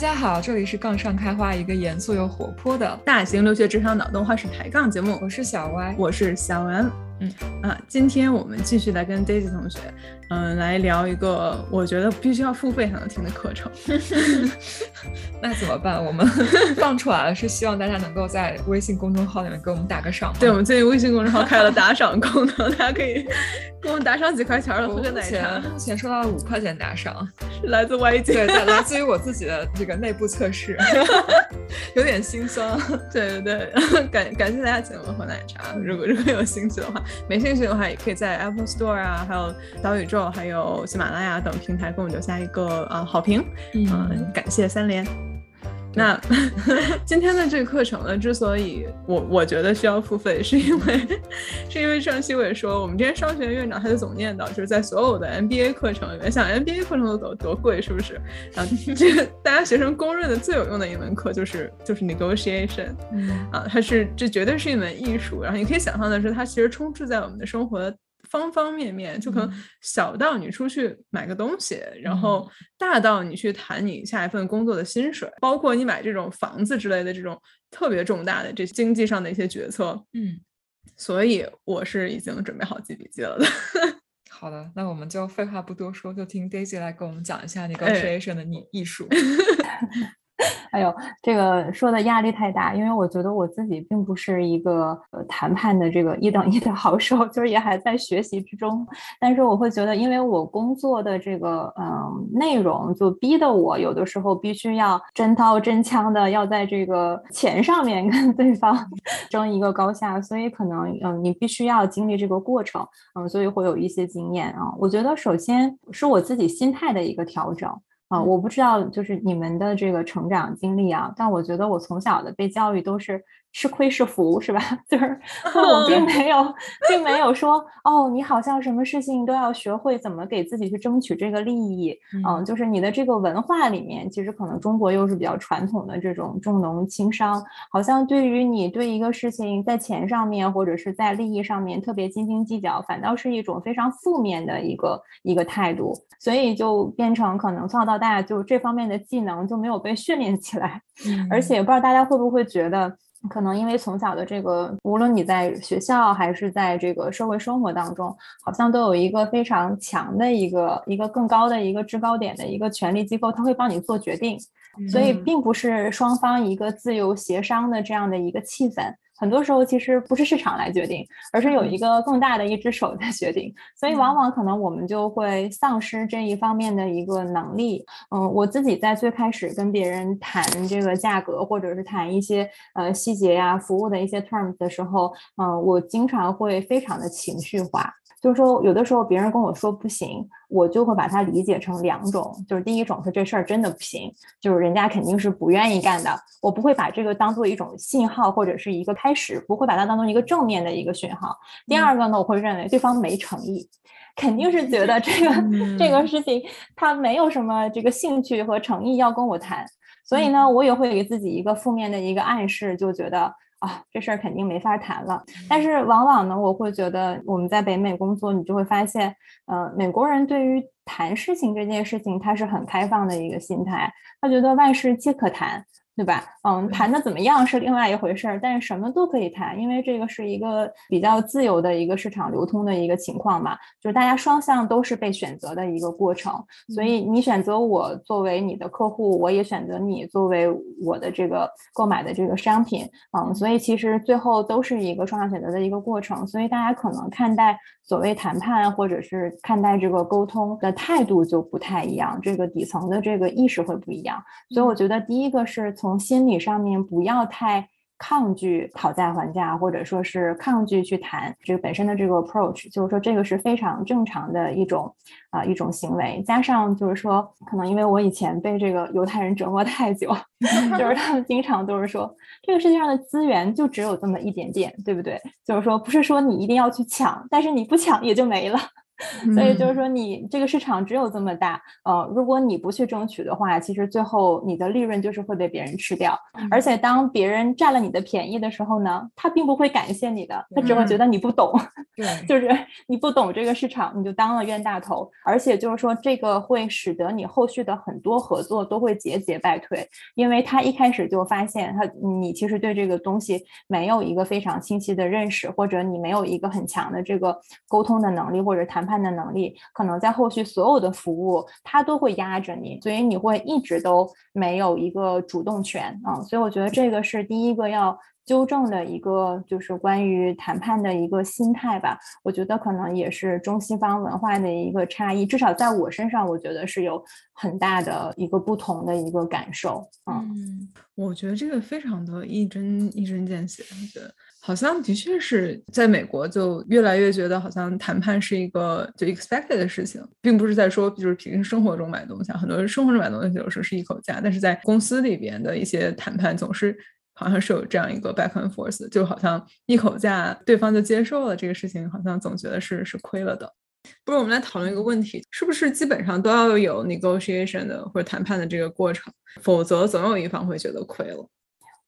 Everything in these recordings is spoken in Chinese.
家好，这里是杠上开花，一个严肃又活泼的大型留学职场脑洞话式抬杠节目。我是小歪，我是小文。嗯啊，今天我们继续来跟 Daisy 同学，嗯，来聊一个我觉得必须要付费才能听的课程。那怎么办？我们 放出来了，是希望大家能够在微信公众号里面给我们打个赏。对，我们最近微信公众号开了打赏功能，大家可以给我们打赏几块钱的，喝个奶茶。目前收到了五块钱打赏，是来自 YG，对，来自于我自己的这个内部测试，有点心酸。对对对，感感谢大家请我们喝奶茶。如果如果有兴趣的话。没兴趣的话，也可以在 Apple Store 啊，还有小宇宙，还有喜马拉雅等平台给我们留下一个啊好评，嗯，感谢三连。那 今天的这个课程呢，之所以我我觉得需要付费，是因为是因为上期我也说，我们之前商学院院长他就总念叨，就是在所有的 MBA 课程里面，像 MBA 课程都多多贵，是不是？然后 这个大家学生公认的最有用的一门课就是就是 negotiation，啊，它是这绝对是一门艺术。然后你可以想象的是，它其实充斥在我们的生活。方方面面，就可能小到你出去买个东西，然后大到你去谈你下一份工作的薪水，包括你买这种房子之类的这种特别重大的这经济上的一些决策。嗯，所以我是已经准备好记笔记了的。好的，那我们就废话不多说，就听 Daisy 来给我们讲一下 negotiation 的艺艺术。哎 呦，这个说的压力太大，因为我觉得我自己并不是一个呃谈判的这个一等一的 好手，就是也还在学习之中。但是我会觉得，因为我工作的这个嗯内容，就逼得我有的时候必须要真刀真枪的要在这个钱上面 跟对方争一个高下，所以可能嗯你必须要经历这个过程，嗯，所以会有一些经验啊。我觉得首先是我自己心态的一个调整。啊，我不知道，就是你们的这个成长经历啊，但我觉得我从小的被教育都是。吃亏是福，是吧？就是父母并 没有，并没有说哦，你好像什么事情都要学会怎么给自己去争取这个利益。嗯，就是你的这个文化里面，其实可能中国又是比较传统的这种重农轻商，好像对于你对一个事情在钱上面或者是在利益上面特别斤斤计较，反倒是一种非常负面的一个一个态度。所以就变成可能从小到大就这方面的技能就没有被训练起来。而且不知道大家会不会觉得。可能因为从小的这个，无论你在学校还是在这个社会生活当中，好像都有一个非常强的一个一个更高的一个制高点的一个权力机构，他会帮你做决定，所以并不是双方一个自由协商的这样的一个气氛。很多时候其实不是市场来决定，而是有一个更大的一只手在决定，所以往往可能我们就会丧失这一方面的一个能力。嗯，我自己在最开始跟别人谈这个价格，或者是谈一些呃细节呀、服务的一些 terms 的时候，嗯，我经常会非常的情绪化。就是说，有的时候别人跟我说不行，我就会把它理解成两种，就是第一种是这事儿真的不行，就是人家肯定是不愿意干的，我不会把这个当做一种信号或者是一个开始，不会把它当做一个正面的一个讯号。第二个呢，我会认为对方没诚意，肯定是觉得这个这个事情他没有什么这个兴趣和诚意要跟我谈，所以呢，我也会给自己一个负面的一个暗示，就觉得。啊，这事儿肯定没法谈了。但是往往呢，我会觉得我们在北美工作，你就会发现，呃，美国人对于谈事情这件事情，他是很开放的一个心态，他觉得万事皆可谈。对吧？嗯，谈的怎么样是另外一回事儿，但是什么都可以谈，因为这个是一个比较自由的一个市场流通的一个情况嘛，就是大家双向都是被选择的一个过程，所以你选择我作为你的客户，我也选择你作为我的这个购买的这个商品，嗯，所以其实最后都是一个双向选择的一个过程，所以大家可能看待所谓谈判或者是看待这个沟通的态度就不太一样，这个底层的这个意识会不一样，所以我觉得第一个是从从心理上面不要太抗拒讨价还价，或者说是抗拒去谈这个本身的这个 approach，就是说这个是非常正常的一种啊一种行为。加上就是说，可能因为我以前被这个犹太人折磨太久，就是他们经常都是说，这个世界上的资源就只有这么一点点，对不对？就是说，不是说你一定要去抢，但是你不抢也就没了。所以就是说，你这个市场只有这么大，呃，如果你不去争取的话，其实最后你的利润就是会被别人吃掉。而且当别人占了你的便宜的时候呢，他并不会感谢你的，他只会觉得你不懂，对，就是你不懂这个市场，你就当了冤大头。而且就是说，这个会使得你后续的很多合作都会节节败退，因为他一开始就发现他你其实对这个东西没有一个非常清晰的认识，或者你没有一个很强的这个沟通的能力或者谈。判判的能力，可能在后续所有的服务，他都会压着你，所以你会一直都没有一个主动权啊。所以我觉得这个是第一个要纠正的一个，就是关于谈判的一个心态吧。我觉得可能也是中西方文化的一个差异，至少在我身上，我觉得是有很大的一个不同的一个感受。嗯，我觉得这个非常的一针一针见血，我觉得。好像的确是在美国，就越来越觉得好像谈判是一个就 expected 的事情，并不是在说就是平时生活中买东西，很多人生活中买东西有时候是一口价，但是在公司里边的一些谈判总是好像是有这样一个 back and forth，就好像一口价对方就接受了这个事情，好像总觉得是是亏了的。不如我们来讨论一个问题，是不是基本上都要有 negotiation 的或者谈判的这个过程，否则总有一方会觉得亏了。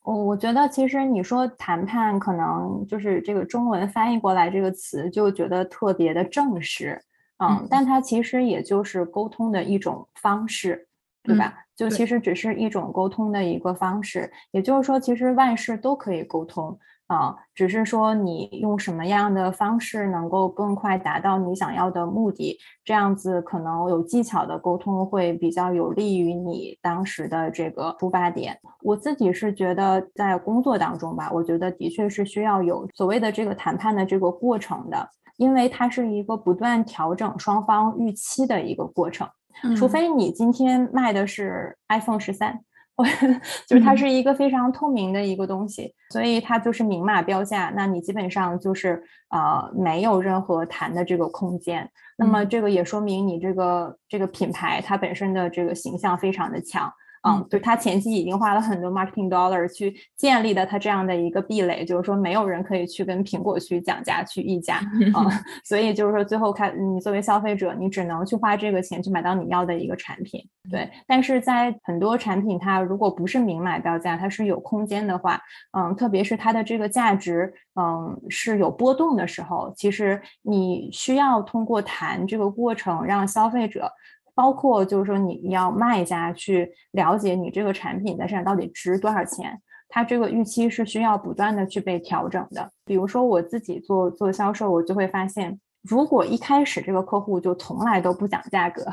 我我觉得其实你说谈判，可能就是这个中文翻译过来这个词就觉得特别的正式，嗯，但它其实也就是沟通的一种方式，对吧？就其实只是一种沟通的一个方式，也就是说，其实万事都可以沟通。啊，只是说你用什么样的方式能够更快达到你想要的目的，这样子可能有技巧的沟通会比较有利于你当时的这个出发点。我自己是觉得在工作当中吧，我觉得的确是需要有所谓的这个谈判的这个过程的，因为它是一个不断调整双方预期的一个过程。除非你今天卖的是 iPhone 十三。就是它是一个非常透明的一个东西，所以它就是明码标价。那你基本上就是呃没有任何谈的这个空间。那么这个也说明你这个这个品牌它本身的这个形象非常的强。嗯，就他前期已经花了很多 marketing dollar 去建立的他这样的一个壁垒，就是说没有人可以去跟苹果去讲价去议价啊，所以就是说最后开你作为消费者，你只能去花这个钱去买到你要的一个产品。对，但是在很多产品它如果不是明码标价，它是有空间的话，嗯，特别是它的这个价值，嗯，是有波动的时候，其实你需要通过谈这个过程让消费者。包括就是说，你要卖家去了解你这个产品在市场到底值多少钱，它这个预期是需要不断的去被调整的。比如说我自己做做销售，我就会发现，如果一开始这个客户就从来都不讲价格，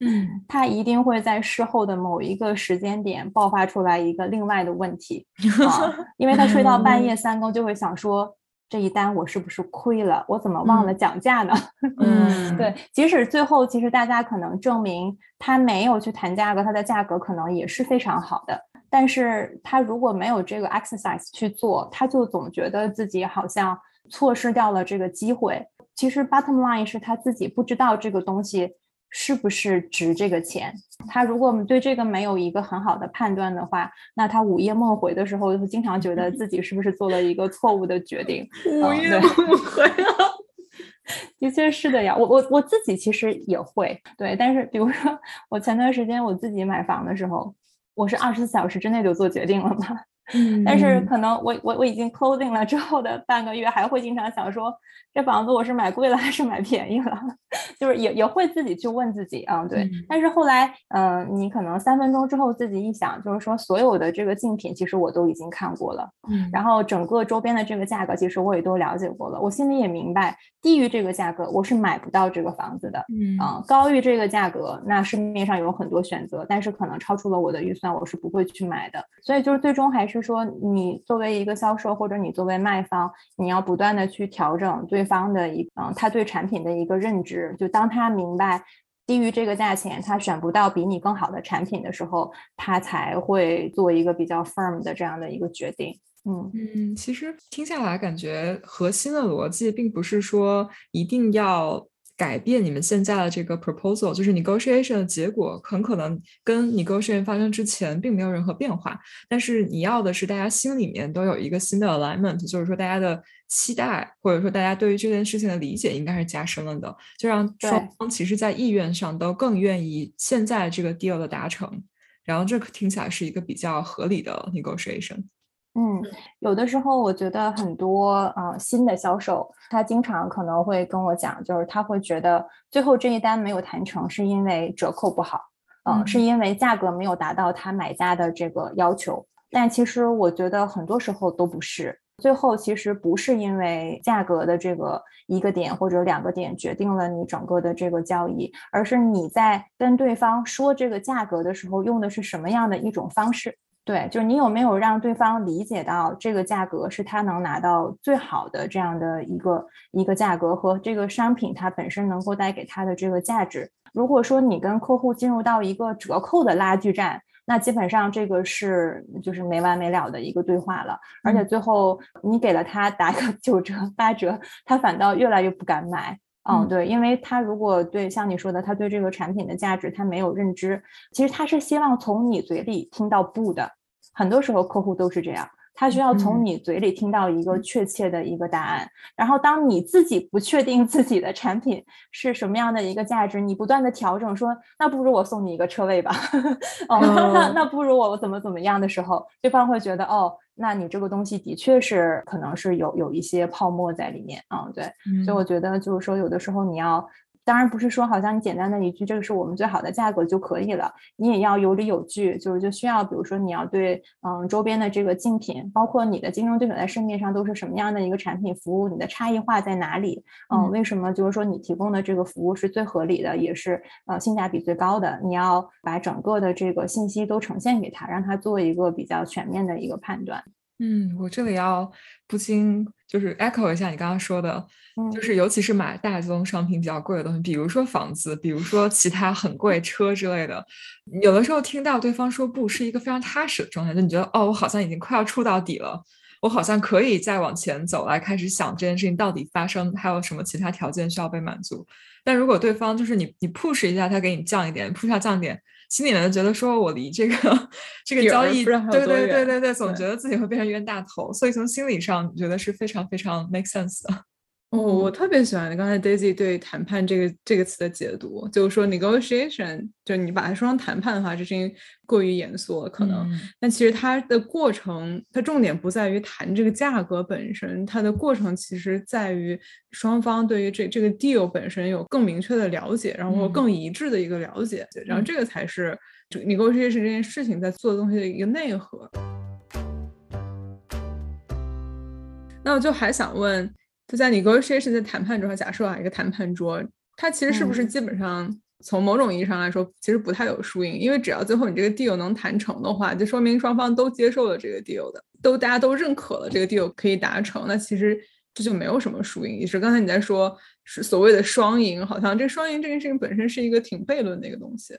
嗯，他一定会在事后的某一个时间点爆发出来一个另外的问题，啊，因为他睡到半夜三更就会想说。这一单我是不是亏了？我怎么忘了讲价呢？嗯，对，即使最后其实大家可能证明他没有去谈价格，他的价格可能也是非常好的。但是他如果没有这个 exercise 去做，他就总觉得自己好像错失掉了这个机会。其实 bottom line 是他自己不知道这个东西。是不是值这个钱？他如果对这个没有一个很好的判断的话，那他午夜梦回的时候，就经常觉得自己是不是做了一个错误的决定。午夜梦回啊，的确是的呀。我我我自己其实也会对，但是比如说我前段时间我自己买房的时候，我是二十四小时之内就做决定了嘛。嗯，但是可能我我我已经 closing 了之后的半个月，还会经常想说。这房子我是买贵了还是买便宜了？就是也也会自己去问自己啊，对。但是后来，嗯，你可能三分钟之后自己一想，就是说所有的这个竞品其实我都已经看过了，嗯，然后整个周边的这个价格其实我也都了解过了，我心里也明白，低于这个价格我是买不到这个房子的，嗯啊，高于这个价格，那市面上有很多选择，但是可能超出了我的预算，我是不会去买的。所以就是最终还是是说，你作为一个销售或者你作为卖方，你要不断的去调整对。方的一嗯，他对产品的一个认知，就当他明白低于这个价钱他选不到比你更好的产品的时候，他才会做一个比较 firm 的这样的一个决定。嗯嗯，其实听下来感觉核心的逻辑并不是说一定要改变你们现在的这个 proposal，就是 negotiation 的结果，很可能跟 negotiation 发生之前并没有任何变化。但是你要的是大家心里面都有一个新的 alignment，就是说大家的期待或者说大家对于这件事情的理解应该是加深了的，就让双方其实在意愿上都更愿意现在这个 deal 的达成。然后这听起来是一个比较合理的 negotiation。嗯，有的时候我觉得很多呃新的销售，他经常可能会跟我讲，就是他会觉得最后这一单没有谈成，是因为折扣不好，嗯，是因为价格没有达到他买家的这个要求。但其实我觉得很多时候都不是，最后其实不是因为价格的这个一个点或者两个点决定了你整个的这个交易，而是你在跟对方说这个价格的时候用的是什么样的一种方式。对，就是你有没有让对方理解到这个价格是他能拿到最好的这样的一个一个价格和这个商品它本身能够带给他的这个价值。如果说你跟客户进入到一个折扣的拉锯战，那基本上这个是就是没完没了的一个对话了。而且最后你给了他打个 九折八折，他反倒越来越不敢买。嗯，对，因为他如果对像你说的，他对这个产品的价值他没有认知，其实他是希望从你嘴里听到不的。很多时候客户都是这样，他需要从你嘴里听到一个确切的一个答案。然后当你自己不确定自己的产品是什么样的一个价值，你不断的调整，说那不如我送你一个车位吧，哦，那那不如我怎么怎么样的时候，对方会觉得哦，那你这个东西的确是可能是有有一些泡沫在里面啊，对，所以我觉得就是说有的时候你要。当然不是说好像你简单的一句这个是我们最好的价格就可以了，你也要有理有据，就是就需要比如说你要对嗯周边的这个竞品，包括你的竞争对手在市面上都是什么样的一个产品服务，你的差异化在哪里？嗯，为什么就是说你提供的这个服务是最合理的，也是呃性价比最高的？你要把整个的这个信息都呈现给他，让他做一个比较全面的一个判断。嗯，我这里要不禁就是 echo 一下你刚刚说的，就是尤其是买大宗商品比较贵的东西，比如说房子，比如说其他很贵车之类的，有的时候听到对方说不是一个非常踏实的状态，就你觉得哦，我好像已经快要触到底了，我好像可以再往前走来，开始想这件事情到底发生还有什么其他条件需要被满足。但如果对方就是你你 push 一下，他给你降一点，push 下降点。心里面觉得说，我离这个这个交易，对对对对对，总觉得自己会变成冤大头，所以从心理上觉得是非常非常 make sense 的。哦，我特别喜欢刚才 Daisy 对谈判这个这个词的解读，就是说 negotiation，就你把它说成谈判的话，这是因为过于严肃了，可能。但其实它的过程，它重点不在于谈这个价格本身，它的过程其实在于双方对于这这个 deal 本身有更明确的了解，然后更一致的一个了解，然后这个才是 negotiation 这件事情在做的东西的一个内核。那我就还想问。就在你 negotiation 在谈判桌上，假设啊一个谈判桌，它其实是不是基本上从某种意义上来说，其实不太有输赢，因为只要最后你这个 deal 能谈成的话，就说明双方都接受了这个 deal 的，都大家都认可了这个 deal 可以达成，那其实这就没有什么输赢。也是刚才你在说是所谓的双赢，好像这双赢这件事情本身是一个挺悖论的一个东西。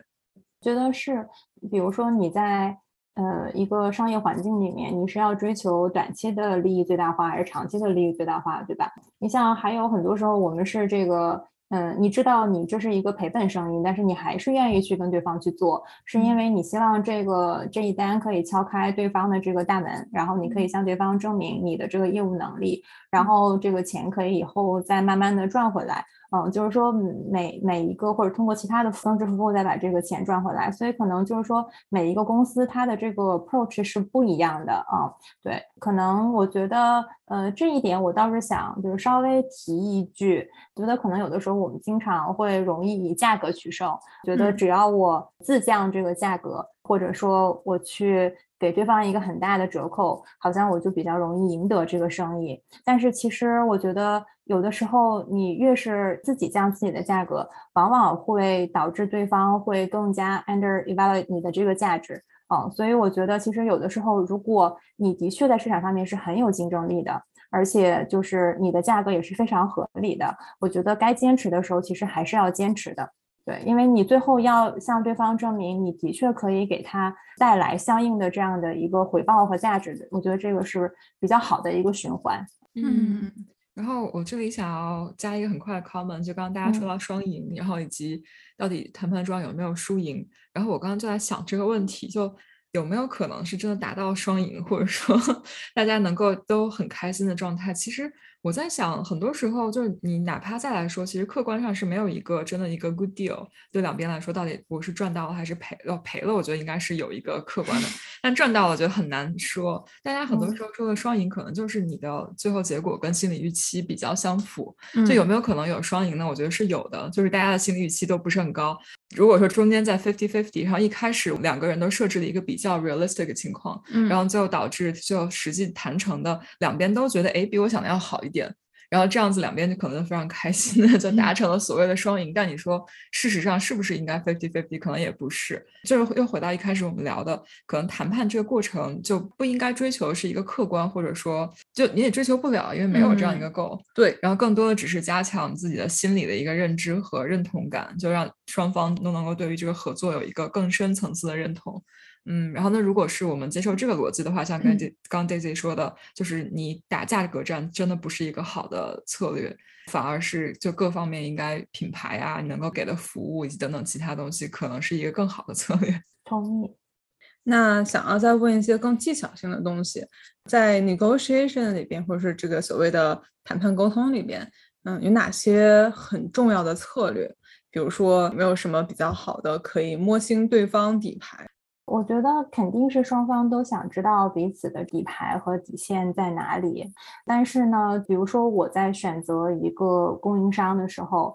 觉得是，比如说你在。呃，一个商业环境里面，你是要追求短期的利益最大化，还是长期的利益最大化，对吧？你像还有很多时候，我们是这个，嗯，你知道你这是一个赔本生意，但是你还是愿意去跟对方去做，是因为你希望这个这一单可以敲开对方的这个大门，然后你可以向对方证明你的这个业务能力，然后这个钱可以以后再慢慢的赚回来。嗯，就是说每每一个或者通过其他的方式支付后再把这个钱赚回来，所以可能就是说每一个公司它的这个 approach 是不一样的啊。对，可能我觉得呃这一点我倒是想就是稍微提一句，觉得可能有的时候我们经常会容易以价格取胜，觉得只要我自降这个价格，或者说我去。给对方一个很大的折扣，好像我就比较容易赢得这个生意。但是其实我觉得，有的时候你越是自己降自己的价格，往往会导致对方会更加 under evaluate 你的这个价值。嗯，所以我觉得，其实有的时候，如果你的确在市场上面是很有竞争力的，而且就是你的价格也是非常合理的，我觉得该坚持的时候，其实还是要坚持的。对，因为你最后要向对方证明你的确可以给他带来相应的这样的一个回报和价值的，我觉得这个是比较好的一个循环。嗯，然后我这里想要加一个很快的 comment，就刚刚大家说到双赢，然后以及到底谈判中有没有输赢，然后我刚刚就在想这个问题，就有没有可能是真的达到双赢，或者说 大家能够都很开心的状态？其实。我在想，很多时候就是你哪怕再来说，其实客观上是没有一个真的一个 good deal，对两边来说，到底我是赚到了还是赔了？赔了，我觉得应该是有一个客观的，但赚到了，我觉得很难说。大家很多时候说的双赢，可能就是你的最后结果跟心理预期比较相符。就有没有可能有双赢呢？我觉得是有的，就是大家的心理预期都不是很高。如果说中间在 fifty fifty，然后一开始两个人都设置了一个比较 realistic 的情况，然后最后导致就实际谈成的两边都觉得，哎，比我想的要好一点。然后这样子两边就可能非常开心的 就达成了所谓的双赢，但你说事实上是不是应该 fifty fifty？可能也不是，就是又回到一开始我们聊的，可能谈判这个过程就不应该追求是一个客观，或者说就你也追求不了，因为没有这样一个 goal。对，然后更多的只是加强自己的心理的一个认知和认同感，就让双方都能够对于这个合作有一个更深层次的认同。嗯，然后那？如果是我们接受这个逻辑的话，像刚刚 Daisy 说的，就是你打价格战真的不是一个好的策略，反而是就各方面应该品牌啊，你能够给的服务以及等等其他东西，可能是一个更好的策略。同意。那想要再问一些更技巧性的东西，在 negotiation 里边，或者是这个所谓的谈判沟通里边，嗯，有哪些很重要的策略？比如说，没有什么比较好的可以摸清对方底牌？我觉得肯定是双方都想知道彼此的底牌和底线在哪里。但是呢，比如说我在选择一个供应商的时候，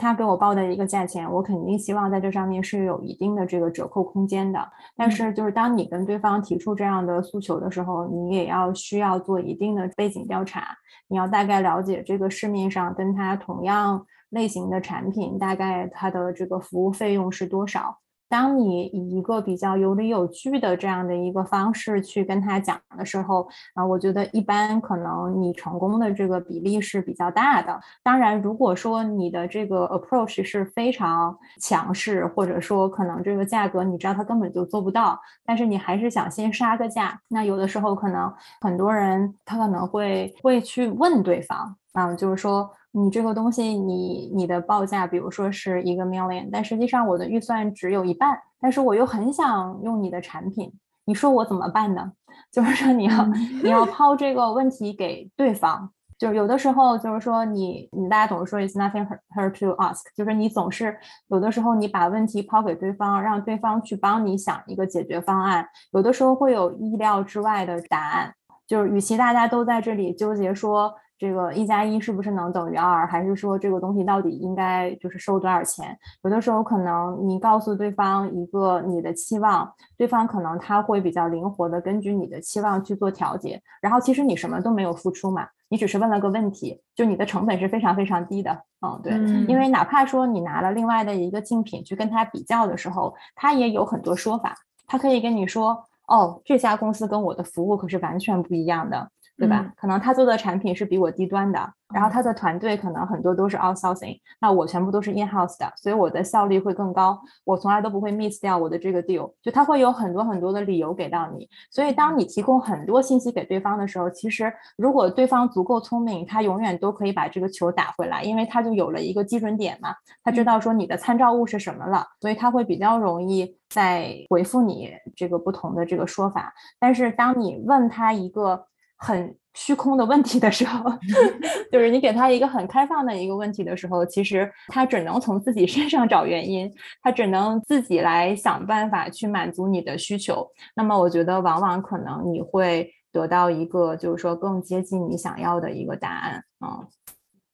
他给我报的一个价钱，我肯定希望在这上面是有一定的这个折扣空间的。但是就是当你跟对方提出这样的诉求的时候，你也要需要做一定的背景调查，你要大概了解这个市面上跟他同样类型的产品，大概它的这个服务费用是多少。当你以一个比较有理有据的这样的一个方式去跟他讲的时候，啊，我觉得一般可能你成功的这个比例是比较大的。当然，如果说你的这个 approach 是非常强势，或者说可能这个价格你知道他根本就做不到，但是你还是想先杀个价，那有的时候可能很多人他可能会会去问对方，啊，就是说。你这个东西，你你的报价，比如说是一个 million，但实际上我的预算只有一半，但是我又很想用你的产品，你说我怎么办呢？就是说你要你要 抛这个问题给对方，就是有的时候就是说你你大家总是说 it's nothing her to ask，就是你总是有的时候你把问题抛给对方，让对方去帮你想一个解决方案，有的时候会有意料之外的答案，就是与其大家都在这里纠结说。这个一加一是不是能等于二，还是说这个东西到底应该就是收多少钱？有的时候可能你告诉对方一个你的期望，对方可能他会比较灵活的根据你的期望去做调节。然后其实你什么都没有付出嘛，你只是问了个问题，就你的成本是非常非常低的。嗯，对，因为哪怕说你拿了另外的一个竞品去跟他比较的时候，他也有很多说法，他可以跟你说，哦，这家公司跟我的服务可是完全不一样的。对吧？可能他做的产品是比我低端的，然后他的团队可能很多都是 outsourcing，那我全部都是 in house 的，所以我的效率会更高。我从来都不会 miss 掉我的这个 deal，就他会有很多很多的理由给到你。所以当你提供很多信息给对方的时候，其实如果对方足够聪明，他永远都可以把这个球打回来，因为他就有了一个基准点嘛，他知道说你的参照物是什么了，所以他会比较容易在回复你这个不同的这个说法。但是当你问他一个。很虚空的问题的时候，就是你给他一个很开放的一个问题的时候，其实他只能从自己身上找原因，他只能自己来想办法去满足你的需求。那么，我觉得往往可能你会得到一个，就是说更接近你想要的一个答案啊。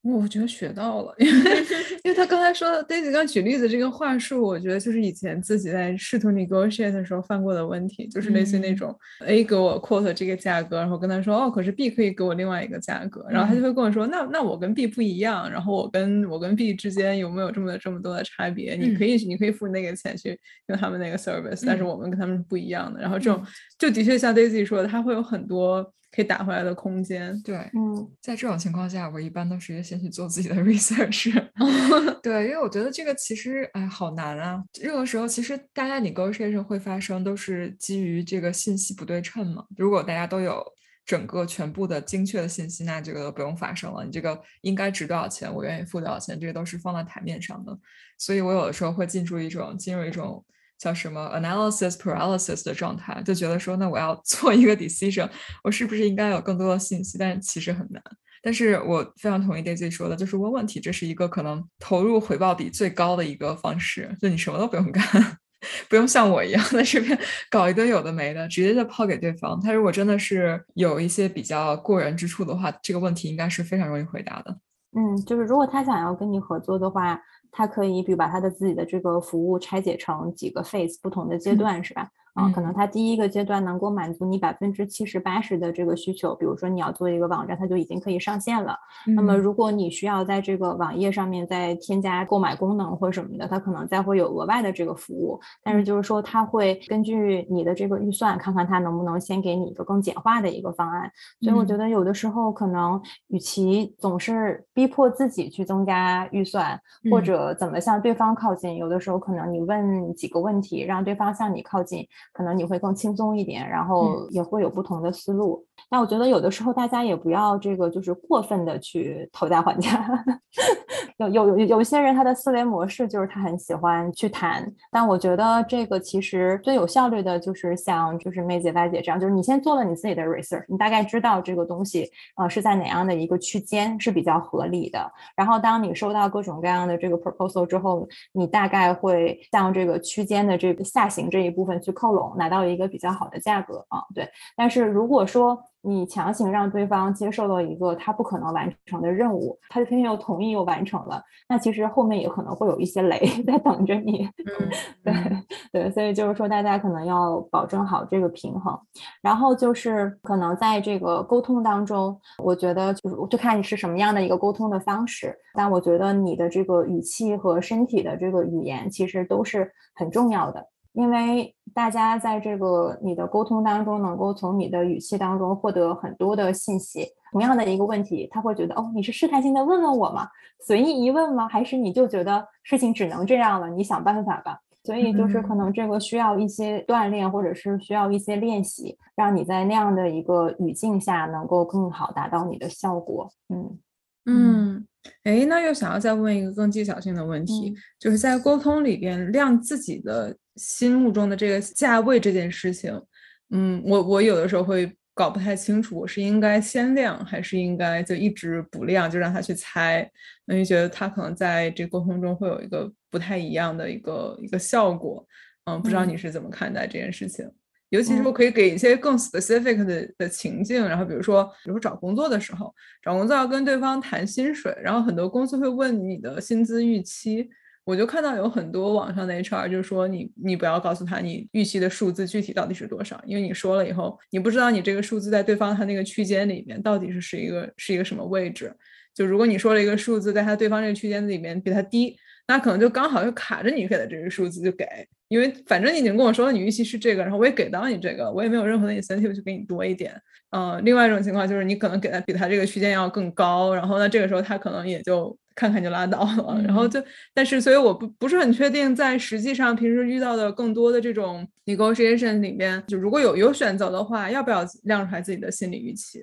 我觉得学到了，因为因为他刚才说的 Daisy 刚举例子这个话术，我觉得就是以前自己在试图 negotiate 的时候犯过的问题，就是类似那种 A 给我 quote 这个价格，然后跟他说哦，可是 B 可以给我另外一个价格，然后他就会跟我说那那我跟 B 不一样，然后我跟我跟 B 之间有没有这么这么多的差别？你可以你可以付那个钱去用他们那个 service，但是我们跟他们是不一样的。然后这种就的确像 Daisy 说的，他会有很多。可以打回来的空间，对，嗯，在这种情况下，我一般都是先去做自己的 research，对，因为我觉得这个其实哎好难啊。任何时候，其实大家 negotiation 会发生，都是基于这个信息不对称嘛。如果大家都有整个全部的精确的信息，那这个不用发生了。你这个应该值多少钱，我愿意付多少钱，这个都是放在台面上的。所以我有的时候会进入一种进入一种叫什么 analysis paralysis 的状态，就觉得说，那我要 做一个 decision，我是不是应该有更多的信息？但其实很难。但是我非常同意 Daisy 说的，就是问问题，这是一个可能投入回报比最高的一个方式，就你什么都不用干。不用像我一样在这边搞一堆有的没的，直接就抛给对方。他如果真的是有一些比较过人之处的话，这个问题应该是非常容易回答的。嗯，就是如果他想要跟你合作的话，他可以比如把它的自己的这个服务拆解成几个 phase 不同的阶段，是吧？啊，可能它第一个阶段能够满足你百分之七十八十的这个需求，比如说你要做一个网站，它就已经可以上线了。那么如果你需要在这个网页上面再添加购买功能或者什么的，它可能再会有额外的这个服务。但是就是说，它会根据你的这个预算，看看它能不能先给你一个更简化的一个方案。所以我觉得有的时候可能，与其总是逼迫自己去增加预算，或者怎么向对方靠近，有的时候可能你问几个问题，让对方向你靠近。可能你会更轻松一点，然后也会有不同的思路。那我觉得有的时候大家也不要这个，就是过分的去讨价还价。有有有有些人他的思维模式就是他很喜欢去谈，但我觉得这个其实最有效率的就是像就是梅姐、歪姐这样，就是你先做了你自己的 research，你大概知道这个东西呃是在哪样的一个区间是比较合理的。然后当你收到各种各样的这个 proposal 之后，你大概会向这个区间的这个下行这一部分去靠拢，拿到一个比较好的价格啊。对，但是如果说你强行让对方接受了一个他不可能完成的任务，他就偏偏又同意又完成了，那其实后面也可能会有一些雷在等着你。对对，所以就是说大家可能要保证好这个平衡，然后就是可能在这个沟通当中，我觉得就是就看你是什么样的一个沟通的方式，但我觉得你的这个语气和身体的这个语言其实都是很重要的。因为大家在这个你的沟通当中，能够从你的语气当中获得很多的信息。同样的一个问题，他会觉得哦，你是试探性的问问我吗？随意一问吗？还是你就觉得事情只能这样了？你想办法吧。所以就是可能这个需要一些锻炼，或者是需要一些练习，让你在那样的一个语境下能够更好达到你的效果。嗯嗯，哎，那又想要再问一个更技巧性的问题，就是在沟通里边亮自己的。心目中的这个价位这件事情，嗯，我我有的时候会搞不太清楚，我是应该先亮还是应该就一直不亮，就让他去猜，那就觉得他可能在这沟通中会有一个不太一样的一个一个效果，嗯，不知道你是怎么看待这件事情？尤其是我可以给一些更 specific 的的情境，然后比如说，比如说找工作的时候，找工作要跟对方谈薪水，然后很多公司会问你的薪资预期。我就看到有很多网上的 HR 就说你你不要告诉他你预期的数字具体到底是多少，因为你说了以后，你不知道你这个数字在对方他那个区间里面到底是是一个是一个什么位置。就如果你说了一个数字，在他对方这个区间里面比他低，那可能就刚好就卡着你给的这个数字就给，因为反正你已经跟我说了你预期是这个，然后我也给到你这个，我也没有任何的 incentive 去给你多一点。嗯，另外一种情况就是你可能给他比他这个区间要更高，然后呢这个时候他可能也就。看看就拉倒了，然后就，但是所以我不不是很确定，在实际上平时遇到的更多的这种 negotiation 里面，就如果有有选择的话，要不要亮出来自己的心理预期？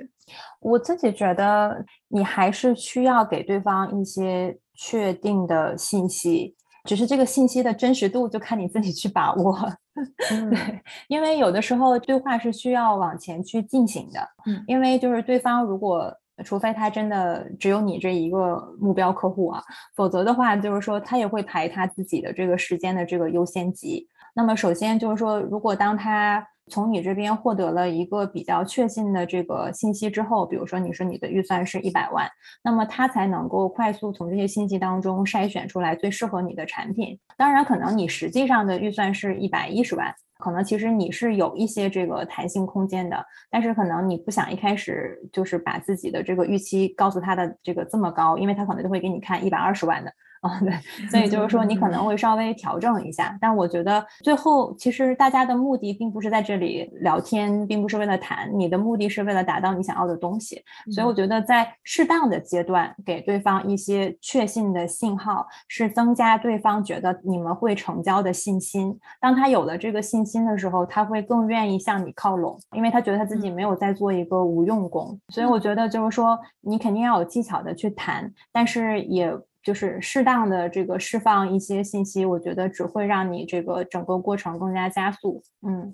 我自己觉得你还是需要给对方一些确定的信息，只是这个信息的真实度就看你自己去把握。对，因为有的时候对话是需要往前去进行的，嗯，因为就是对方如果。除非他真的只有你这一个目标客户啊，否则的话，就是说他也会排他自己的这个时间的这个优先级。那么首先就是说，如果当他从你这边获得了一个比较确信的这个信息之后，比如说你说你的预算是一百万，那么他才能够快速从这些信息当中筛选出来最适合你的产品。当然，可能你实际上的预算是一百一十万。可能其实你是有一些这个弹性空间的，但是可能你不想一开始就是把自己的这个预期告诉他的这个这么高，因为他可能就会给你看一百二十万的，啊，对，所以就是说你可能会稍微调整一下。但我觉得最后其实大家的目的并不是在这里聊天，并不是为了谈，你的目的是为了达到你想要的东西。所以我觉得在适当的阶段给对方一些确信的信号，是增加对方觉得你们会成交的信心。当他有了这个信心的时候，他会更愿意向你靠拢，因为他觉得他自己没有在做一个无用功。所以我觉得就是说，你肯定要有技巧的去谈，但是也就是适当的这个释放一些信息，我觉得只会让你这个整个过程更加加速。嗯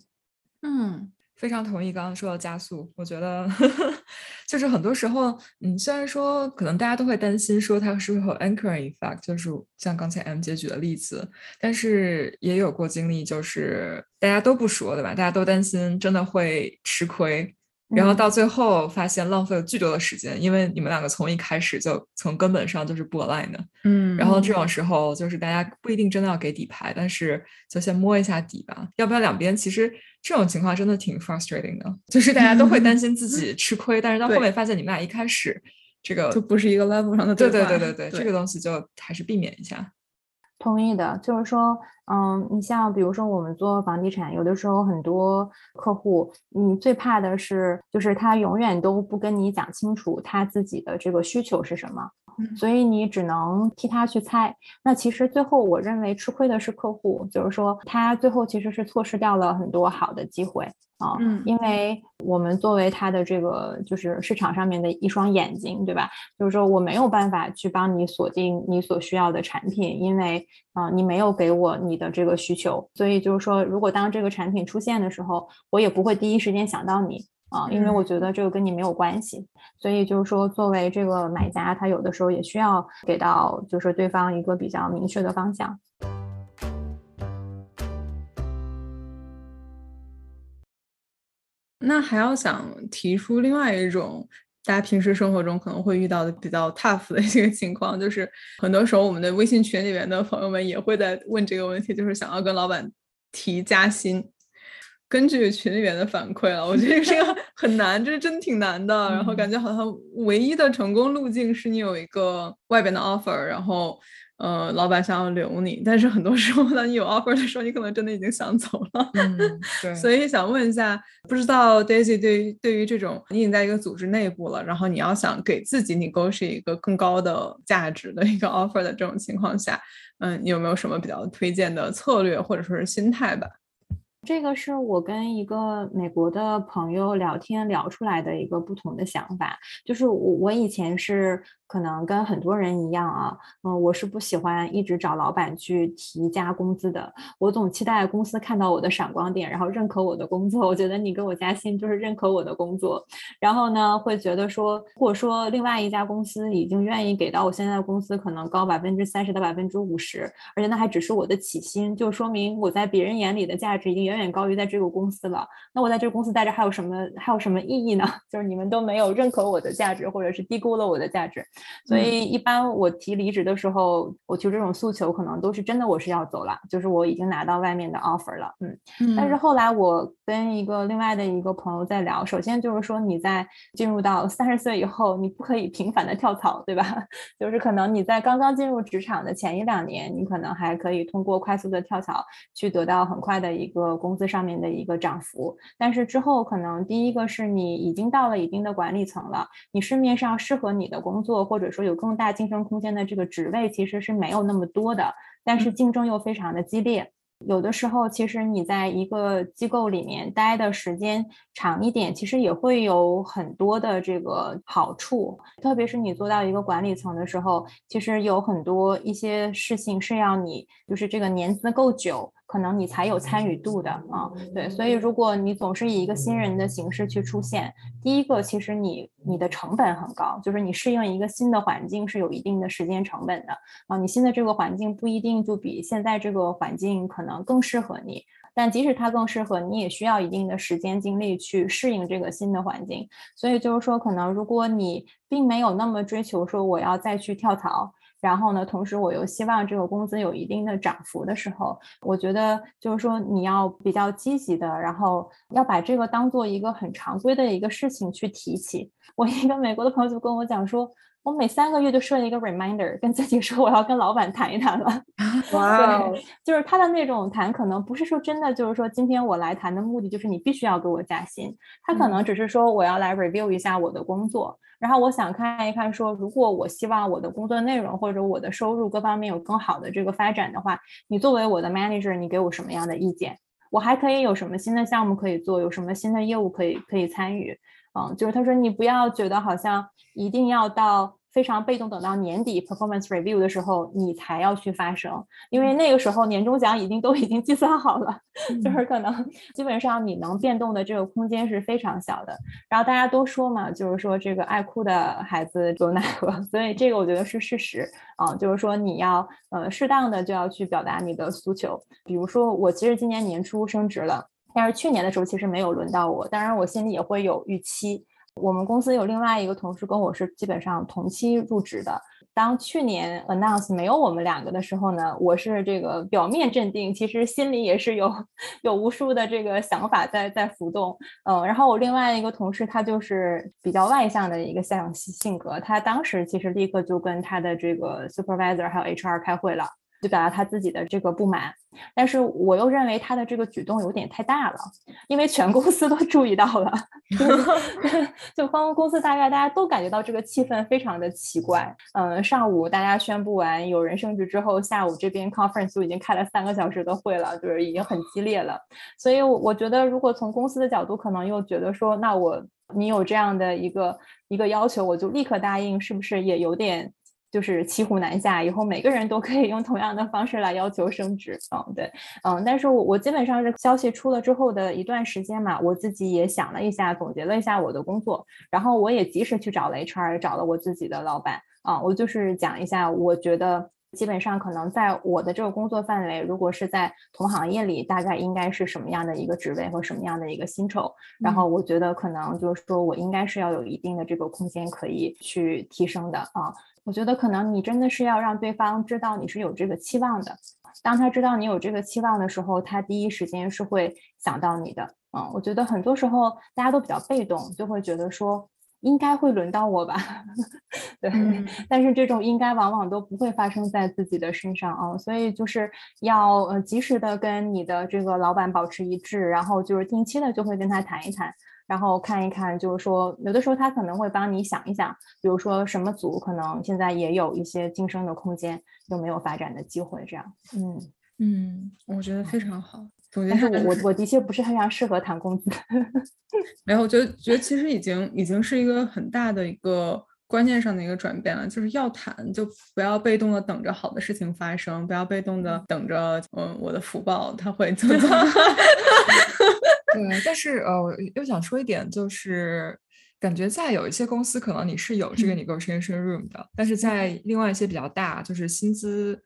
嗯。非常同意刚刚说的加速，我觉得呵呵 就是很多时候，嗯，虽然说可能大家都会担心说它是会有 anchoring effect，就是像刚才 M 姐举的例子，但是也有过经历，就是大家都不说，对吧？大家都担心真的会吃亏。然后到最后发现浪费了巨多的时间，因为你们两个从一开始就从根本上就是不 align 的。嗯，然后这种时候就是大家不一定真的要给底牌，但是就先摸一下底吧。要不然两边？其实这种情况真的挺 frustrating 的，就是大家都会担心自己吃亏，但是到后面发现你们俩一开始这个就不是一个 level 上的对对对对对，这个东西就还是避免一下。同意的，就是说，嗯，你像比如说我们做房地产，有的时候很多客户，你最怕的是，就是他永远都不跟你讲清楚他自己的这个需求是什么，所以你只能替他去猜。那其实最后我认为吃亏的是客户，就是说他最后其实是错失掉了很多好的机会。啊，嗯，因为我们作为他的这个就是市场上面的一双眼睛，对吧？就是说我没有办法去帮你锁定你所需要的产品，因为啊，你没有给我你的这个需求，所以就是说，如果当这个产品出现的时候，我也不会第一时间想到你啊，因为我觉得这个跟你没有关系。所以就是说，作为这个买家，他有的时候也需要给到就是对方一个比较明确的方向。那还要想提出另外一种大家平时生活中可能会遇到的比较 tough 的 一个情况，就是很多时候我们的微信群里面的朋友们也会在问这个问题，就是想要跟老板提加薪。根据群里面的反馈啊，我觉得这个 很难，这是真挺难的。然后感觉好像唯一的成功路径是你有一个外边的 offer，然后。呃，老板想要留你，但是很多时候当，你有 offer 的时候，你可能真的已经想走了。嗯，对。所以想问一下，不知道 Daisy 对于对于这种你已经在一个组织内部了，然后你要想给自己 negotiate 一个更高的价值的一个 offer 的这种情况下，嗯，你有没有什么比较推荐的策略或者说是心态吧？这个是我跟一个美国的朋友聊天聊出来的一个不同的想法，就是我我以前是。可能跟很多人一样啊，嗯，我是不喜欢一直找老板去提加工资的。我总期待公司看到我的闪光点，然后认可我的工作。我觉得你给我加薪就是认可我的工作。然后呢，会觉得说，如果说另外一家公司已经愿意给到我现在的公司可能高百分之三十到百分之五十，而且那还只是我的起薪，就说明我在别人眼里的价值已经远远高于在这个公司了。那我在这个公司待着还有什么还有什么意义呢？就是你们都没有认可我的价值，或者是低估了我的价值。所以一般我提离职的时候，我提这种诉求，可能都是真的我是要走了，就是我已经拿到外面的 offer 了，嗯。但是后来我跟一个另外的一个朋友在聊，首先就是说你在进入到三十岁以后，你不可以频繁的跳槽，对吧？就是可能你在刚刚进入职场的前一两年，你可能还可以通过快速的跳槽去得到很快的一个工资上面的一个涨幅，但是之后可能第一个是你已经到了一定的管理层了，你市面上适合你的工作或者说有更大晋升空间的这个职位其实是没有那么多的，但是竞争又非常的激烈。有的时候，其实你在一个机构里面待的时间长一点，其实也会有很多的这个好处。特别是你做到一个管理层的时候，其实有很多一些事情是要你就是这个年资够久，可能你才有参与度的啊。对，所以如果你总是以一个新人的形式去出现，第一个其实你你的成本很高，就是你适应一个新的环境是有一定的时间成本的啊。你新的这个环境不一定就比现在这个环境可能。更适合你，但即使它更适合你，也需要一定的时间精力去适应这个新的环境。所以就是说，可能如果你并没有那么追求说我要再去跳槽，然后呢，同时我又希望这个工资有一定的涨幅的时候，我觉得就是说你要比较积极的，然后要把这个当做一个很常规的一个事情去提起。我一个美国的朋友就跟我讲说。我每三个月就设一个 reminder，跟自己说我要跟老板谈一谈了。哇，对，就是他的那种谈，可能不是说真的，就是说今天我来谈的目的就是你必须要给我加薪，他可能只是说我要来 review 一下我的工作，然后我想看一看说，如果我希望我的工作内容或者我的收入各方面有更好的这个发展的话，你作为我的 manager，你给我什么样的意见？我还可以有什么新的项目可以做？有什么新的业务可以可以参与？嗯，就是他说你不要觉得好像一定要到。非常被动，等到年底 performance review 的时候，你才要去发声，因为那个时候年终奖已经都已经计算好了，就是可能基本上你能变动的这个空间是非常小的。然后大家都说嘛，就是说这个爱哭的孩子有奈何，所以这个我觉得是事实啊，就是说你要呃适当的就要去表达你的诉求。比如说我其实今年年初升职了，但是去年的时候其实没有轮到我，当然我心里也会有预期。我们公司有另外一个同事跟我是基本上同期入职的。当去年 announce 没有我们两个的时候呢，我是这个表面镇定，其实心里也是有 有无数的这个想法在在浮动。嗯，然后我另外一个同事他就是比较外向的一个性性格，他当时其实立刻就跟他的这个 supervisor 还有 HR 开会了。就表达他自己的这个不满，但是我又认为他的这个举动有点太大了，因为全公司都注意到了，就方 公司大概大家都感觉到这个气氛非常的奇怪。嗯，上午大家宣布完有人升职之后，下午这边 conference 就已经开了三个小时的会了，就是已经很激烈了。所以我觉得，如果从公司的角度，可能又觉得说，那我你有这样的一个一个要求，我就立刻答应，是不是也有点？就是骑虎难下，以后每个人都可以用同样的方式来要求升职。嗯，对，嗯，但是我我基本上是消息出了之后的一段时间嘛，我自己也想了一下，总结了一下我的工作，然后我也及时去找了 HR，找了我自己的老板啊，我就是讲一下，我觉得基本上可能在我的这个工作范围，如果是在同行业里，大概应该是什么样的一个职位和什么样的一个薪酬，然后我觉得可能就是说我应该是要有一定的这个空间可以去提升的啊。我觉得可能你真的是要让对方知道你是有这个期望的。当他知道你有这个期望的时候，他第一时间是会想到你的。嗯，我觉得很多时候大家都比较被动，就会觉得说应该会轮到我吧。对，但是这种应该往往都不会发生在自己的身上啊。所以就是要呃及时的跟你的这个老板保持一致，然后就是定期的就会跟他谈一谈。然后看一看，就是说，有的时候他可能会帮你想一想，比如说什么组可能现在也有一些晋升的空间，有没有发展的机会，这样。嗯嗯，我觉得非常好。总结但是我我我的确不是非常适合谈工资。没有，我觉得觉得其实已经已经是一个很大的一个观念上的一个转变了，就是要谈就不要被动的等着好的事情发生，不要被动的等着嗯我的福报他会 怎么怎么。对，但是呃，我又想说一点，就是感觉在有一些公司，可能你是有这个 negotiation room 的，但是在另外一些比较大，就是薪资。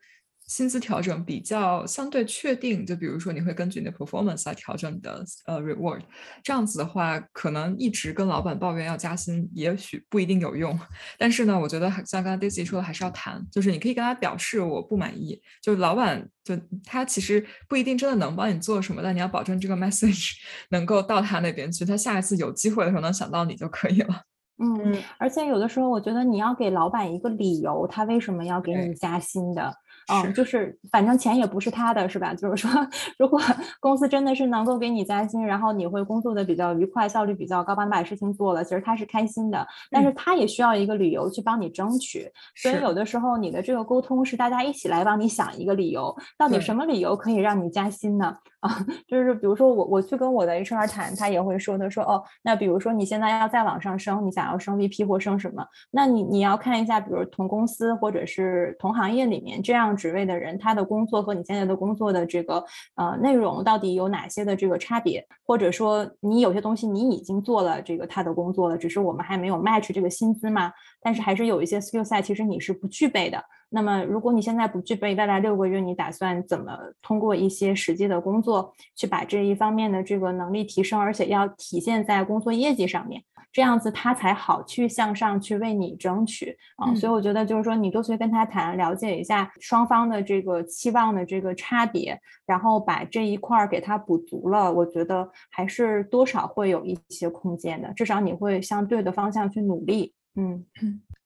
薪资调整比较相对确定，就比如说你会根据你的 performance 来调整你的呃 reward，这样子的话，可能一直跟老板抱怨要加薪，也许不一定有用。但是呢，我觉得像刚才 Daisy 说的，还是要谈，就是你可以跟他表示我不满意，就是老板就他其实不一定真的能帮你做什么，但你要保证这个 message 能够到他那边去，他下一次有机会的时候能想到你就可以了。嗯，而且有的时候我觉得你要给老板一个理由，他为什么要给你加薪的。嗯，就是反正钱也不是他的，是吧？就是说，如果 公司真的是能够给你加薪，然后你会工作的比较愉快，效率比较高，把事情做了，其实他是开心的。但是他也需要一个理由去帮你争取。所以有的时候你的这个沟通是大家一起来帮你想一个理由，到底什么理由可以让你加薪呢？啊，就是比如说我我去跟我的 HR 谈，他也会说，他说哦，那比如说你现在要再往上升，你想要升 VP 或升什么？那你你要看一下，比如同公司或者是同行业里面这样。职位的人，他的工作和你现在的工作的这个呃内容到底有哪些的这个差别？或者说，你有些东西你已经做了这个他的工作了，只是我们还没有 match 这个薪资嘛？但是还是有一些 skill set 其实你是不具备的。那么如果你现在不具备，未来六个月你打算怎么通过一些实际的工作去把这一方面的这个能力提升，而且要体现在工作业绩上面？这样子他才好去向上去为你争取啊，所以我觉得就是说你多去跟他谈，了解一下双方的这个期望的这个差别，然后把这一块儿给他补足了，我觉得还是多少会有一些空间的，至少你会向对的方向去努力。嗯。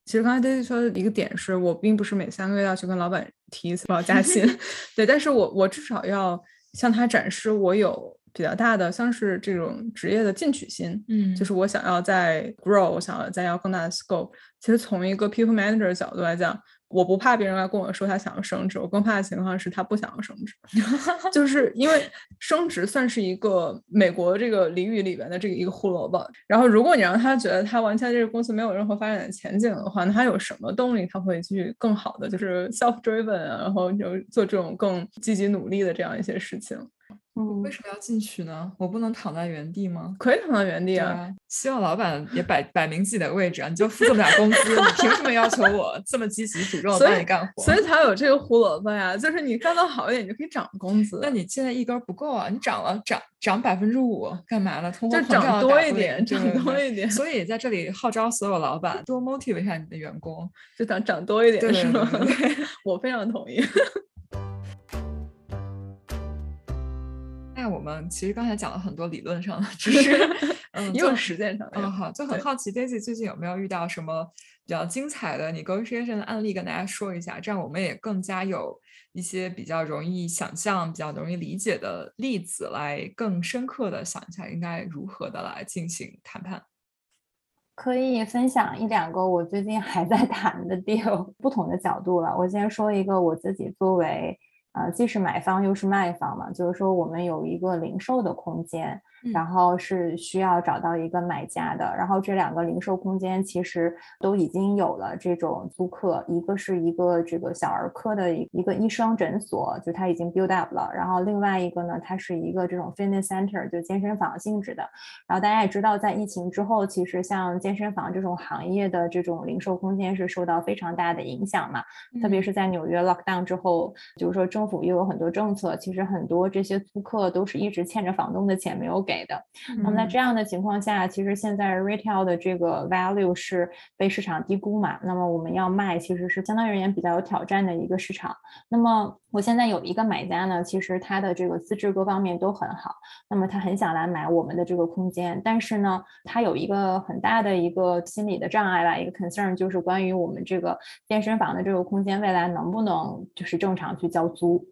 其实刚才 Daisy 说的一个点是我并不是每三个月要去跟老板提一次报加薪，对，但是我我至少要向他展示我有比较大的像是这种职业的进取心，嗯，就是我想要再 grow，我想要再要更大的 scope。其实从一个 people manager 的角度来讲。我不怕别人来跟我说他想要升职，我更怕的情况是他不想要升职，就是因为升职算是一个美国这个俚语里边的这个一个胡萝卜。然后如果你让他觉得他完全这个公司没有任何发展的前景的话，那他有什么动力他会去更好的就是 self driven 啊，然后就做这种更积极努力的这样一些事情。嗯，为什么要进去呢？我不能躺在原地吗？可以躺在原地啊！希望老板也摆摆明自己的位置啊！你就付这么点工资，你凭什么要求我这么积极主动帮你干活？所以才有这个胡萝卜呀！就是你干得好一点，你就可以涨工资。那你现在一根不够啊！你涨了涨涨百分之五，干嘛呢？通货就涨多一点，涨多一点。所以在这里号召所有老板多 motivate 一下你的员工，就涨涨多一点，是吗？我非常同意。那我们其实刚才讲了很多理论上的知识，嗯，也有实践上的。嗯，好，就很好奇，Daisy 最近有没有遇到什么比较精彩的 negotiation 的案例，跟大家说一下，这样我们也更加有一些比较容易想象、比较容易理解的例子，来更深刻的想一下应该如何的来进行谈判。可以分享一两个我最近还在谈的 deal，不同的角度了。我先说一个我自己作为。啊，既是买方又是卖方嘛，就是说我们有一个零售的空间。然后是需要找到一个买家的，然后这两个零售空间其实都已经有了这种租客，一个是一个这个小儿科的一一个医生诊所，就它已经 build up 了，然后另外一个呢，它是一个这种 fitness center，就健身房性质的。然后大家也知道，在疫情之后，其实像健身房这种行业的这种零售空间是受到非常大的影响嘛，特别是在纽约 lockdown 之后，就是说政府又有很多政策，其实很多这些租客都是一直欠着房东的钱没有。给的，那么在这样的情况下，其实现在 retail 的这个 value 是被市场低估嘛？那么我们要卖，其实是相对而言比较有挑战的一个市场。那么我现在有一个买家呢，其实他的这个资质各方面都很好，那么他很想来买我们的这个空间，但是呢，他有一个很大的一个心理的障碍吧，一个 concern 就是关于我们这个健身房的这个空间未来能不能就是正常去交租。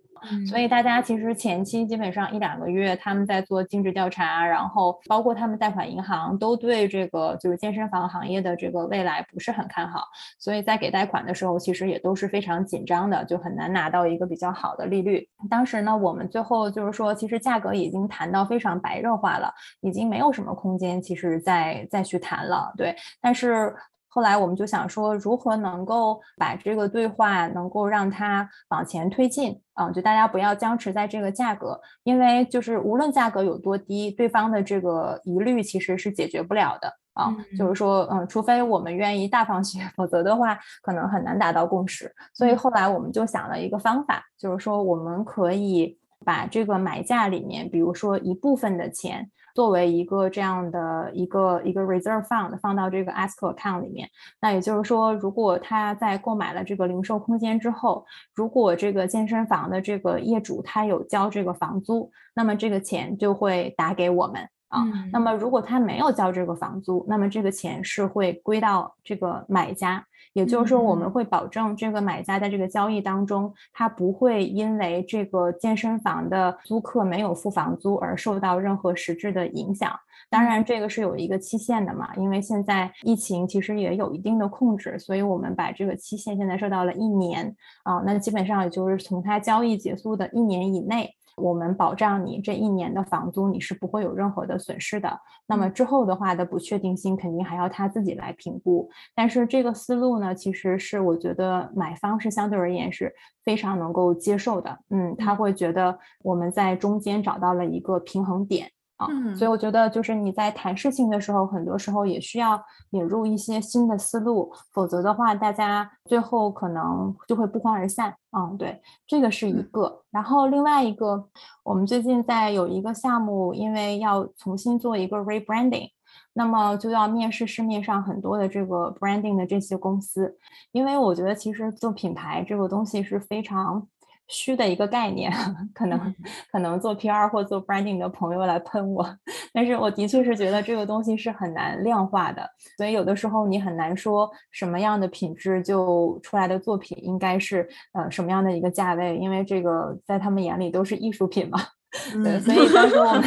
所以大家其实前期基本上一两个月，他们在做尽职调查，然后包括他们贷款银行都对这个就是健身房行业的这个未来不是很看好，所以在给贷款的时候，其实也都是非常紧张的，就很难拿到一个比较好的利率。当时呢，我们最后就是说，其实价格已经谈到非常白热化了，已经没有什么空间，其实再再去谈了，对，但是。后来我们就想说，如何能够把这个对话能够让它往前推进啊？就大家不要僵持在这个价格，因为就是无论价格有多低，对方的这个疑虑其实是解决不了的啊。就是说，嗯，除非我们愿意大放血，否则的话可能很难达到共识。所以后来我们就想了一个方法，就是说我们可以把这个买价里面，比如说一部分的钱。作为一个这样的一个一个 reserve fund 放到这个 escrow account 里面，那也就是说，如果他在购买了这个零售空间之后，如果这个健身房的这个业主他有交这个房租，那么这个钱就会打给我们。啊，那么如果他没有交这个房租，那么这个钱是会归到这个买家，也就是说我们会保证这个买家在这个交易当中，他不会因为这个健身房的租客没有付房租而受到任何实质的影响。当然，这个是有一个期限的嘛，因为现在疫情其实也有一定的控制，所以我们把这个期限现在设到了一年啊，那基本上也就是从他交易结束的一年以内。我们保障你这一年的房租，你是不会有任何的损失的。那么之后的话的不确定性，肯定还要他自己来评估。但是这个思路呢，其实是我觉得买方是相对而言是非常能够接受的。嗯，他会觉得我们在中间找到了一个平衡点。啊，所以我觉得就是你在谈事情的时候，很多时候也需要引入一些新的思路，否则的话，大家最后可能就会不欢而散。嗯，对，这个是一个。然后另外一个，我们最近在有一个项目，因为要重新做一个 rebranding，那么就要面试市面上很多的这个 branding 的这些公司，因为我觉得其实做品牌这个东西是非常。虚的一个概念，可能可能做 PR 或做 branding 的朋友来喷我，但是我的确是觉得这个东西是很难量化的，所以有的时候你很难说什么样的品质就出来的作品应该是呃什么样的一个价位，因为这个在他们眼里都是艺术品嘛。对，所以当时我们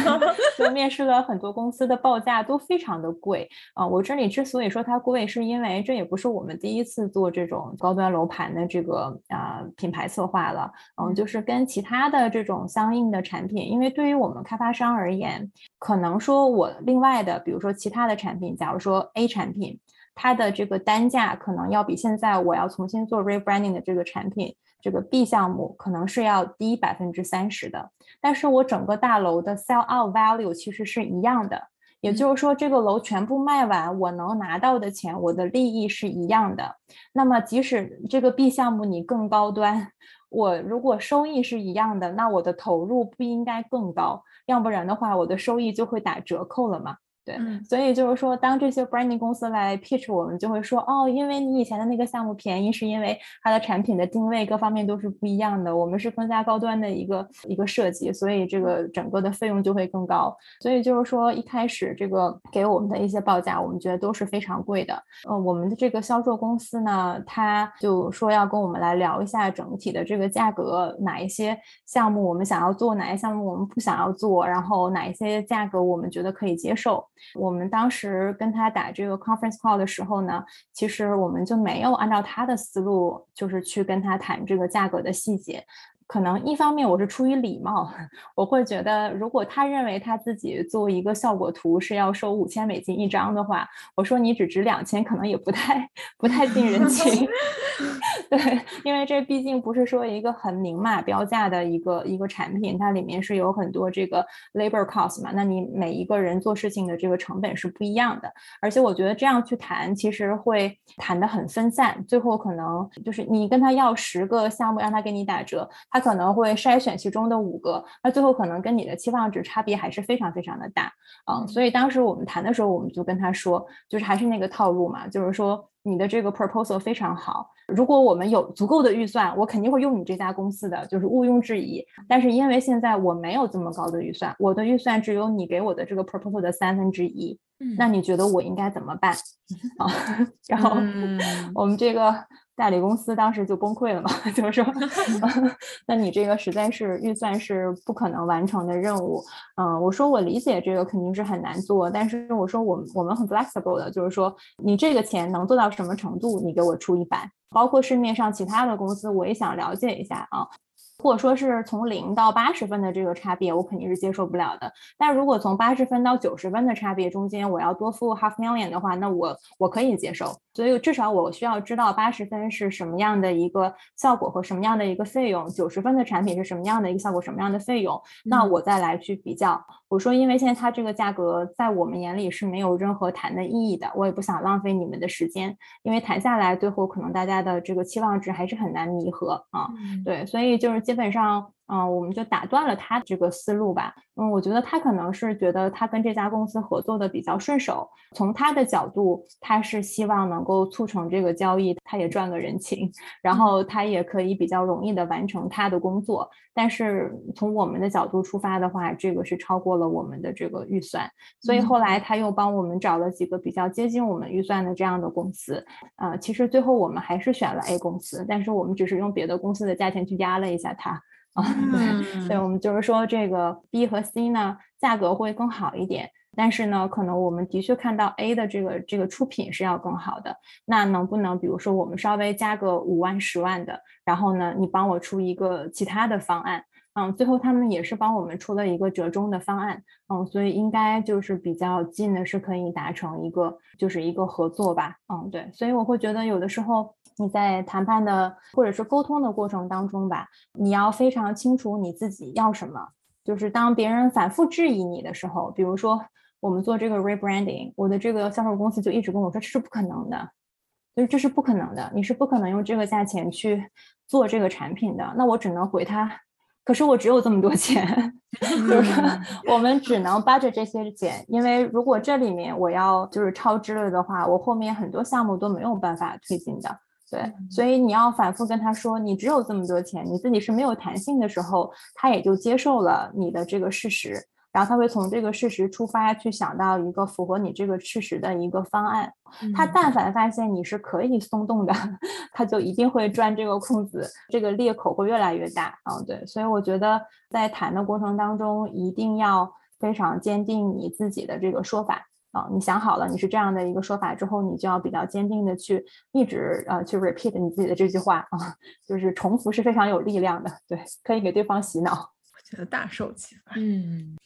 就面试了很多公司的报价都非常的贵啊。我这里之所以说它贵，是因为这也不是我们第一次做这种高端楼盘的这个啊品牌策划了。嗯，就是跟其他的这种相应的产品，因为对于我们开发商而言，可能说我另外的，比如说其他的产品，假如说 A 产品，它的这个单价可能要比现在我要重新做 rebranding 的这个产品。这个 B 项目可能是要低百分之三十的，但是我整个大楼的 sell out value 其实是一样的，也就是说这个楼全部卖完，我能拿到的钱，我的利益是一样的。那么即使这个 B 项目你更高端，我如果收益是一样的，那我的投入不应该更高，要不然的话我的收益就会打折扣了嘛。对，所以就是说，当这些 branding 公司来 pitch 我们，就会说，哦，因为你以前的那个项目便宜，是因为它的产品的定位各方面都是不一样的，我们是更加高端的一个一个设计，所以这个整个的费用就会更高。所以就是说，一开始这个给我们的一些报价，我们觉得都是非常贵的。呃，我们的这个销售公司呢，他就说要跟我们来聊一下整体的这个价格，哪一些项目我们想要做，哪些项目我们不想要做，然后哪一些价格我们觉得可以接受。我们当时跟他打这个 conference call 的时候呢，其实我们就没有按照他的思路，就是去跟他谈这个价格的细节。可能一方面我是出于礼貌，我会觉得如果他认为他自己做一个效果图是要收五千美金一张的话，我说你只值两千，可能也不太 不太近人情。对，因为这毕竟不是说一个很明码标价的一个一个产品，它里面是有很多这个 labor cost 嘛，那你每一个人做事情的这个成本是不一样的。而且我觉得这样去谈，其实会谈得很分散，最后可能就是你跟他要十个项目让他给你打折，他。可能会筛选其中的五个，那最后可能跟你的期望值差别还是非常非常的大，嗯，所以当时我们谈的时候，我们就跟他说，就是还是那个套路嘛，就是说你的这个 proposal 非常好，如果我们有足够的预算，我肯定会用你这家公司的，就是毋庸置疑。但是因为现在我没有这么高的预算，我的预算只有你给我的这个 proposal 的三分之一，那你觉得我应该怎么办？啊，然后我们这个。代理公司当时就崩溃了嘛，就是说，那你这个实在是预算是不可能完成的任务。嗯，我说我理解这个肯定是很难做，但是我说我我们很 flexible 的，就是说你这个钱能做到什么程度，你给我出一百。包括市面上其他的公司，我也想了解一下啊。或者说是从零到八十分的这个差别，我肯定是接受不了的。但如果从八十分到九十分的差别中间，我要多付 half million 的话，那我我可以接受。所以至少我需要知道八十分是什么样的一个效果和什么样的一个费用，九十分的产品是什么样的一个效果，什么样的费用，那我再来去比较。我说，因为现在它这个价格在我们眼里是没有任何谈的意义的，我也不想浪费你们的时间，因为谈下来最后可能大家的这个期望值还是很难弥合啊。对，所以就是基本上。嗯，我们就打断了他这个思路吧。嗯，我觉得他可能是觉得他跟这家公司合作的比较顺手，从他的角度，他是希望能够促成这个交易，他也赚个人情，然后他也可以比较容易的完成他的工作。但是从我们的角度出发的话，这个是超过了我们的这个预算，所以后来他又帮我们找了几个比较接近我们预算的这样的公司。呃，其实最后我们还是选了 A 公司，但是我们只是用别的公司的价钱去压了一下它。啊，对，对，我们就是说这个 B 和 C 呢，价格会更好一点，但是呢，可能我们的确看到 A 的这个这个出品是要更好的。那能不能，比如说我们稍微加个五万、十万的，然后呢，你帮我出一个其他的方案？嗯，最后他们也是帮我们出了一个折中的方案。嗯，所以应该就是比较近的，是可以达成一个就是一个合作吧。嗯，对，所以我会觉得有的时候。你在谈判的或者是沟通的过程当中吧，你要非常清楚你自己要什么。就是当别人反复质疑你的时候，比如说我们做这个 rebranding，我的这个销售公司就一直跟我说这是不可能的，就是这是不可能的，你是不可能用这个价钱去做这个产品的。那我只能回他，可是我只有这么多钱，就是我们只能 budget 这些钱，因为如果这里面我要就是超支了的话，我后面很多项目都没有办法推进的。对，所以你要反复跟他说，你只有这么多钱，你自己是没有弹性的时候，他也就接受了你的这个事实，然后他会从这个事实出发去想到一个符合你这个事实的一个方案。他但凡发现你是可以松动的，他就一定会钻这个空子，这个裂口会越来越大。嗯，对，所以我觉得在谈的过程当中，一定要非常坚定你自己的这个说法。啊，你想好了，你是这样的一个说法之后，你就要比较坚定的去一直呃去 repeat 你自己的这句话啊，就是重复是非常有力量的，对，可以给对方洗脑。我觉得大受启发。嗯，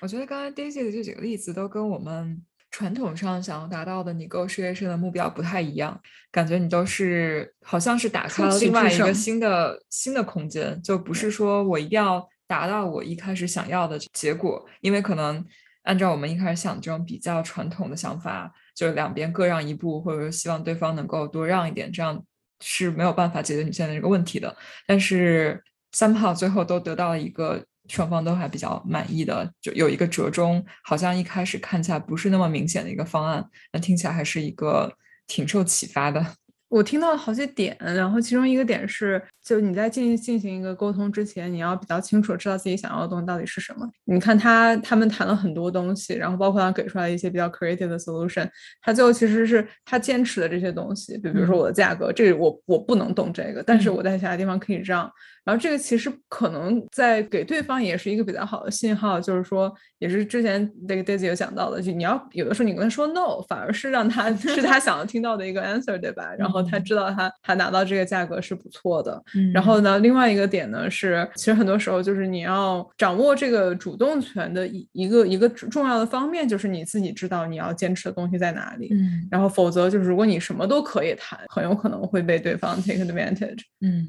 我觉得刚才 Daisy 的这几个例子都跟我们传统上想要达到的你 g o 事业上的目标不太一样，感觉你都是好像是打开了另外一个新的新的空间，就不是说我一定要达到我一开始想要的结果，因为可能。按照我们一开始想这种比较传统的想法，就是两边各让一步，或者说希望对方能够多让一点，这样是没有办法解决你现在这个问题的。但是三炮最后都得到了一个双方都还比较满意的，就有一个折中，好像一开始看起来不是那么明显的一个方案，那听起来还是一个挺受启发的。我听到了好些点，然后其中一个点是，就你在进进行一个沟通之前，你要比较清楚知道自己想要的东西到底是什么。你看他他们谈了很多东西，然后包括他给出来一些比较 creative 的 solution，他最后其实是他坚持的这些东西，比如说我的价格，这个我我不能动这个，但是我在其他地方可以让。然后这个其实可能在给对方也是一个比较好的信号，就是说，也是之前那个 Daisy 有讲到的，就你要有的时候你跟他说 no，反而是让他 是他想要听到的一个 answer，对吧？然后他知道他他拿到这个价格是不错的。嗯然后呢，另外一个点呢是，其实很多时候就是你要掌握这个主动权的一一个一个重要的方面，就是你自己知道你要坚持的东西在哪里。嗯。然后否则就是如果你什么都可以谈，很有可能会被对方 take advantage。嗯。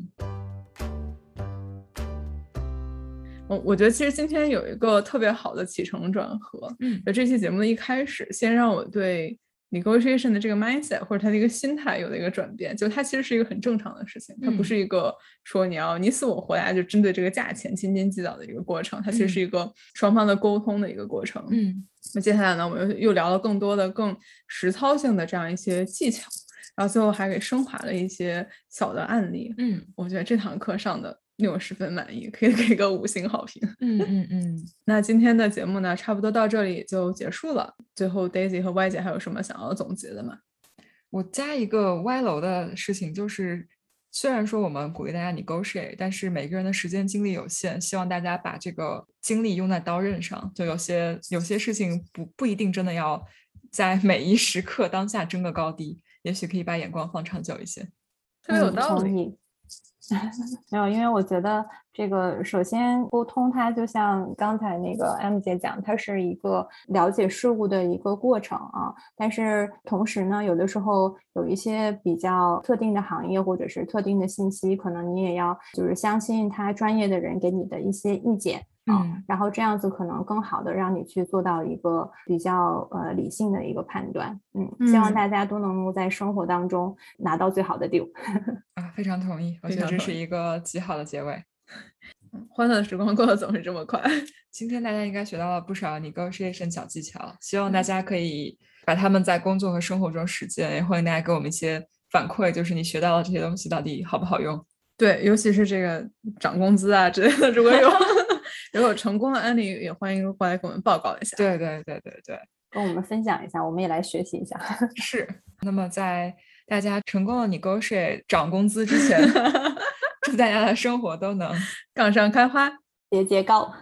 我我觉得其实今天有一个特别好的起承转合，嗯，就这期节目的一开始，先让我对 negotiation 的这个 mindset 或者他的一个心态有了一个转变，就它其实是一个很正常的事情，它不是一个说你要你死我活呀，就针对这个价钱斤斤计较的一个过程，它其实是一个双方的沟通的一个过程，嗯，那接下来呢，我们又又聊了更多的更实操性的这样一些技巧，然后最后还给升华了一些小的案例，嗯，我觉得这堂课上的。令我十分满意，可以给个五星好评。嗯嗯 嗯，那今天的节目呢，差不多到这里就结束了。最后，Daisy 和 Y 姐还有什么想要总结的吗？我加一个歪楼的事情，就是虽然说我们鼓励大家 negotiate，但是每个人的时间精力有限，希望大家把这个精力用在刀刃上。就有些有些事情不不一定真的要在每一时刻当下争个高低，也许可以把眼光放长久一些。特别有道理。没有，因为我觉得这个首先沟通，它就像刚才那个 M 姐讲，它是一个了解事物的一个过程啊。但是同时呢，有的时候有一些比较特定的行业或者是特定的信息，可能你也要就是相信他专业的人给你的一些意见。嗯，然后这样子可能更好的让你去做到一个比较呃理性的一个判断。嗯，希望大家都能够在生活当中拿到最好的 deal。啊，非常同意，我觉得这是一个极好的结尾。欢乐的时光过得总是这么快。今天大家应该学到了不少 negotiation 小技巧，希望大家可以把他们在工作和生活中实践。也欢迎大家给我们一些反馈，就是你学到了这些东西到底好不好用？对，尤其是这个涨工资啊之类的，如果有。如果有成功的案例，也欢迎过来给我们报告一下。对对对对对，跟我们分享一下，我们也来学习一下。是。那么在大家成功的 negotiate 涨工资之前，祝大家的生活都能杠上开花，节节高。